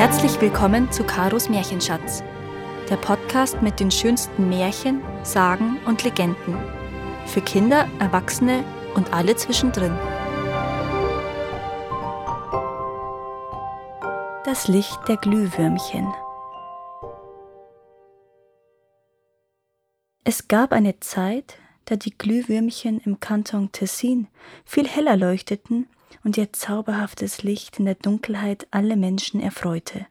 Herzlich willkommen zu Karos Märchenschatz, der Podcast mit den schönsten Märchen, Sagen und Legenden. Für Kinder, Erwachsene und alle zwischendrin. Das Licht der Glühwürmchen. Es gab eine Zeit, da die Glühwürmchen im Kanton Tessin viel heller leuchteten und ihr zauberhaftes Licht in der Dunkelheit alle Menschen erfreute.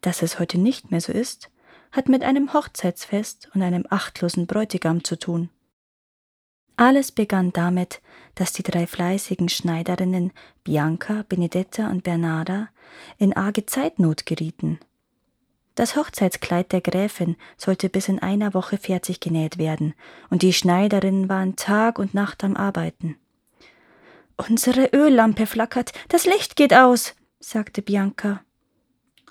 Dass es heute nicht mehr so ist, hat mit einem Hochzeitsfest und einem achtlosen Bräutigam zu tun. Alles begann damit, dass die drei fleißigen Schneiderinnen Bianca, Benedetta und Bernarda in arge Zeitnot gerieten. Das Hochzeitskleid der Gräfin sollte bis in einer Woche fertig genäht werden, und die Schneiderinnen waren Tag und Nacht am Arbeiten. Unsere Öllampe flackert, das Licht geht aus, sagte Bianca.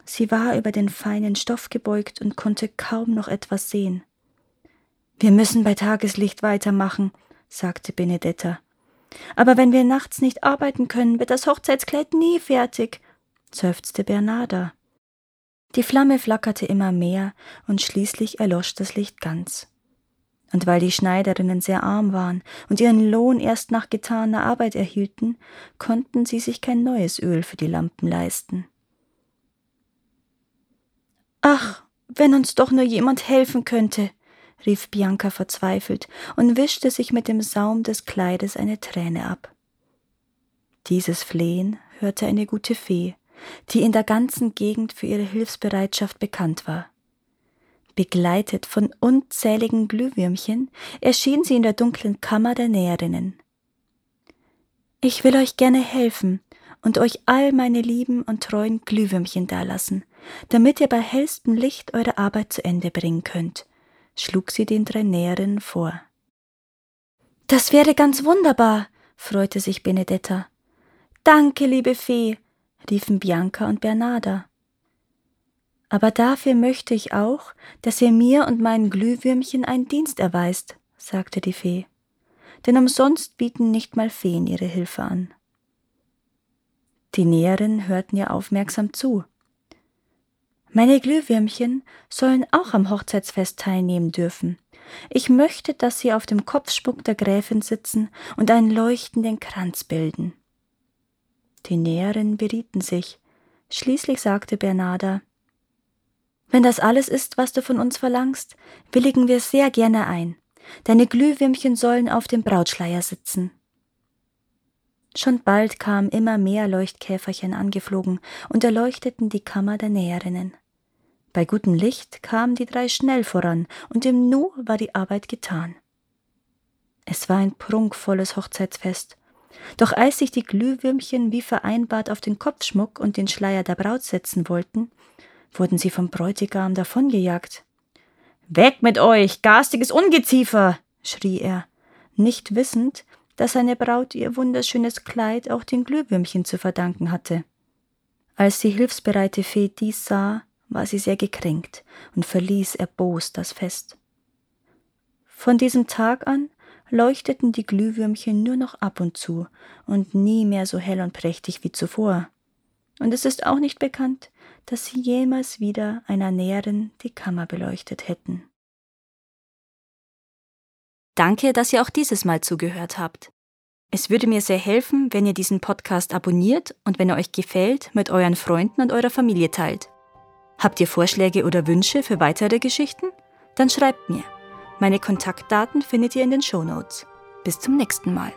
Sie war über den feinen Stoff gebeugt und konnte kaum noch etwas sehen. Wir müssen bei Tageslicht weitermachen, sagte Benedetta. Aber wenn wir nachts nicht arbeiten können, wird das Hochzeitskleid nie fertig, seufzte Bernarda. Die Flamme flackerte immer mehr und schließlich erlosch das Licht ganz. Und weil die Schneiderinnen sehr arm waren und ihren Lohn erst nach getaner Arbeit erhielten, konnten sie sich kein neues Öl für die Lampen leisten. Ach, wenn uns doch nur jemand helfen könnte, rief Bianca verzweifelt und wischte sich mit dem Saum des Kleides eine Träne ab. Dieses Flehen hörte eine gute Fee, die in der ganzen Gegend für ihre Hilfsbereitschaft bekannt war. Begleitet von unzähligen Glühwürmchen erschien sie in der dunklen Kammer der Näherinnen. Ich will euch gerne helfen und euch all meine lieben und treuen Glühwürmchen dalassen, damit ihr bei hellstem Licht eure Arbeit zu Ende bringen könnt, schlug sie den drei Näherinnen vor. Das wäre ganz wunderbar, freute sich Benedetta. Danke, liebe Fee, riefen Bianca und Bernarda. Aber dafür möchte ich auch, dass ihr mir und meinen Glühwürmchen einen Dienst erweist, sagte die Fee. Denn umsonst bieten nicht mal Feen ihre Hilfe an. Die Näherinnen hörten ihr aufmerksam zu. Meine Glühwürmchen sollen auch am Hochzeitsfest teilnehmen dürfen. Ich möchte, dass sie auf dem Kopfschmuck der Gräfin sitzen und einen leuchtenden Kranz bilden. Die Näherinnen berieten sich. Schließlich sagte Bernarda, wenn das alles ist, was du von uns verlangst, willigen wir sehr gerne ein. Deine Glühwürmchen sollen auf dem Brautschleier sitzen. Schon bald kamen immer mehr Leuchtkäferchen angeflogen und erleuchteten die Kammer der Näherinnen. Bei gutem Licht kamen die drei schnell voran, und im Nu war die Arbeit getan. Es war ein prunkvolles Hochzeitsfest. Doch als sich die Glühwürmchen wie vereinbart auf den Kopfschmuck und den Schleier der Braut setzen wollten, wurden sie vom Bräutigam davongejagt. Weg mit euch, garstiges Ungeziefer! schrie er, nicht wissend, dass seine Braut ihr wunderschönes Kleid auch den Glühwürmchen zu verdanken hatte. Als die hilfsbereite Fee dies sah, war sie sehr gekränkt und verließ erbost das Fest. Von diesem Tag an leuchteten die Glühwürmchen nur noch ab und zu und nie mehr so hell und prächtig wie zuvor. Und es ist auch nicht bekannt, dass sie jemals wieder einer Näherin die Kammer beleuchtet hätten. Danke, dass ihr auch dieses Mal zugehört habt. Es würde mir sehr helfen, wenn ihr diesen Podcast abonniert und wenn er euch gefällt, mit euren Freunden und eurer Familie teilt. Habt ihr Vorschläge oder Wünsche für weitere Geschichten? Dann schreibt mir. Meine Kontaktdaten findet ihr in den Show Notes. Bis zum nächsten Mal.